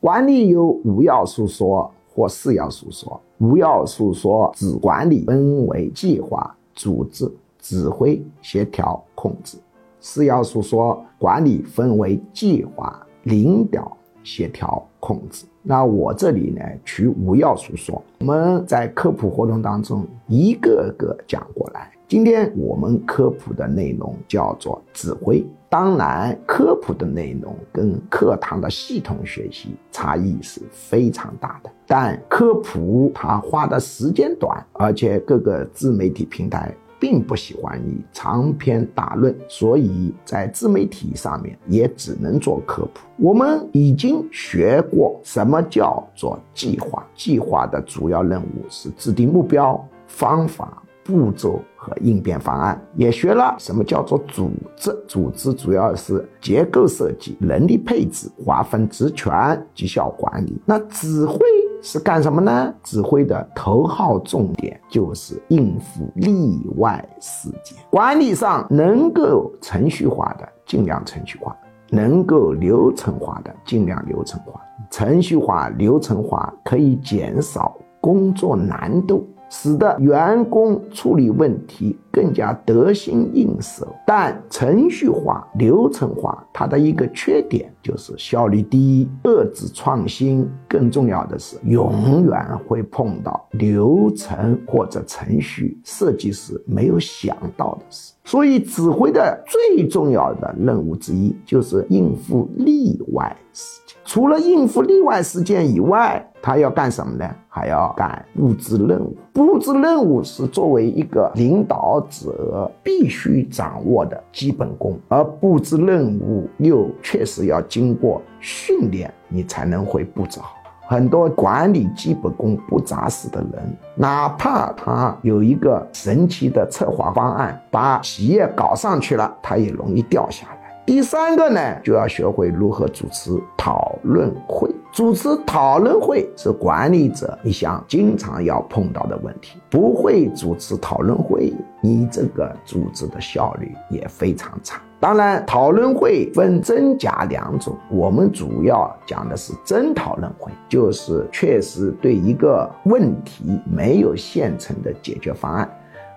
管理有五要素说或四要素说。五要素说指管理分为计划、组织、指挥、协调、控制；四要素说管理分为计划、领导、协调、控制。那我这里呢，取五要素说，我们在科普活动当中一个个讲过来。今天我们科普的内容叫做指挥。当然，科普的内容跟课堂的系统学习差异是非常大的。但科普它花的时间短，而且各个自媒体平台并不喜欢你长篇大论，所以在自媒体上面也只能做科普。我们已经学过什么叫做计划，计划的主要任务是制定目标、方法。步骤和应变方案也学了，什么叫做组织？组织主要是结构设计、能力配置、划分职权、绩效管理。那指挥是干什么呢？指挥的头号重点就是应付例外事件。管理上能够程序化的尽量程序化，能够流程化的尽量流程化。程序化、流程化可以减少工作难度。使得员工处理问题更加得心应手，但程序化、流程化它的一个缺点就是效率低、遏制创新，更重要的是永远会碰到流程或者程序设计师没有想到的事。所以，指挥的最重要的任务之一就是应付例外事件。除了应付例外事件以外，他要干什么呢？还要干布置任务。布置任务是作为一个领导者必须掌握的基本功，而布置任务又确实要经过训练，你才能会布置好。很多管理基本功不扎实的人，哪怕他有一个神奇的策划方案，把企业搞上去了，他也容易掉下来。第三个呢，就要学会如何主持讨论会。主持讨论会是管理者一项经常要碰到的问题。不会主持讨论会，你这个组织的效率也非常差。当然，讨论会分真假两种，我们主要讲的是真讨论会，就是确实对一个问题没有现成的解决方案。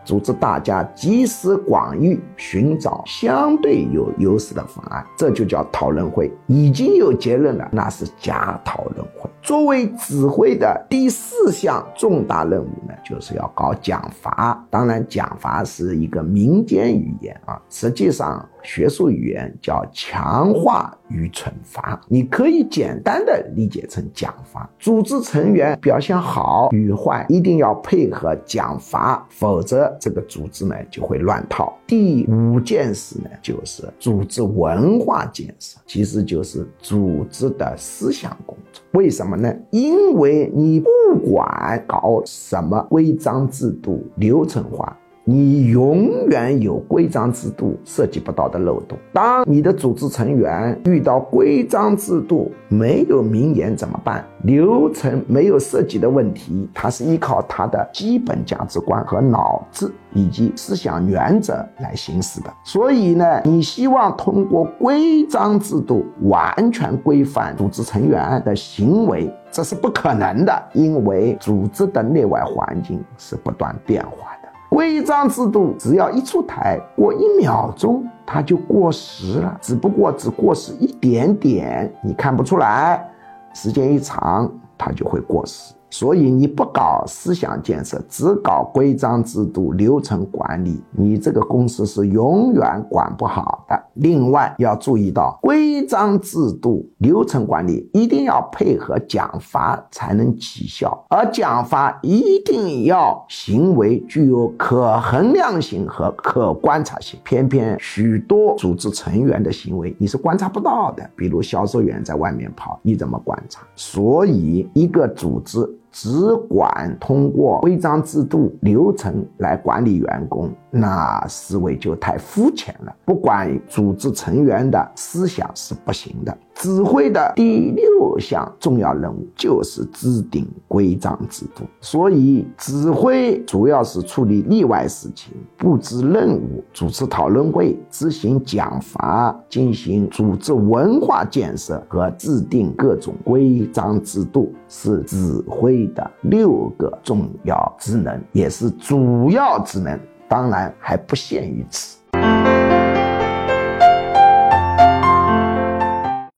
组织大家集思广益，寻找相对有优势的方案，这就叫讨论会。已经有结论了，那是假讨论会。作为指挥的第四项重大任务呢，就是要搞奖罚。当然，奖罚是一个民间语言啊，实际上。学术语言叫强化与惩罚，你可以简单的理解成奖罚。组织成员表现好与坏，一定要配合奖罚，否则这个组织呢就会乱套。第五件事呢，就是组织文化建设，其实就是组织的思想工作。为什么呢？因为你不管搞什么规章制度、流程化。你永远有规章制度涉及不到的漏洞。当你的组织成员遇到规章制度没有明言怎么办？流程没有涉及的问题，它是依靠他的基本价值观和脑子以及思想原则来行使的。所以呢，你希望通过规章制度完全规范组织成员的行为，这是不可能的，因为组织的内外环境是不断变化。规章制度只要一出台，过一秒钟它就过时了，只不过只过时一点点，你看不出来，时间一长它就会过时。所以你不搞思想建设，只搞规章制度、流程管理，你这个公司是永远管不好的。另外要注意到，规章制度、流程管理一定要配合奖罚才能起效，而奖罚一定要行为具有可衡量性和可观察性。偏偏许多组织成员的行为你是观察不到的，比如销售员在外面跑，你怎么观察？所以一个组织。只管通过规章制度流程来管理员工，那思维就太肤浅了。不管组织成员的思想是不行的。指挥的第六项重要任务就是制定规章制度，所以指挥主要是处理例外事情、布置任务、主持讨论会、执行奖罚、进行组织文化建设和制定各种规章制度，是指挥的六个重要职能，也是主要职能，当然还不限于此。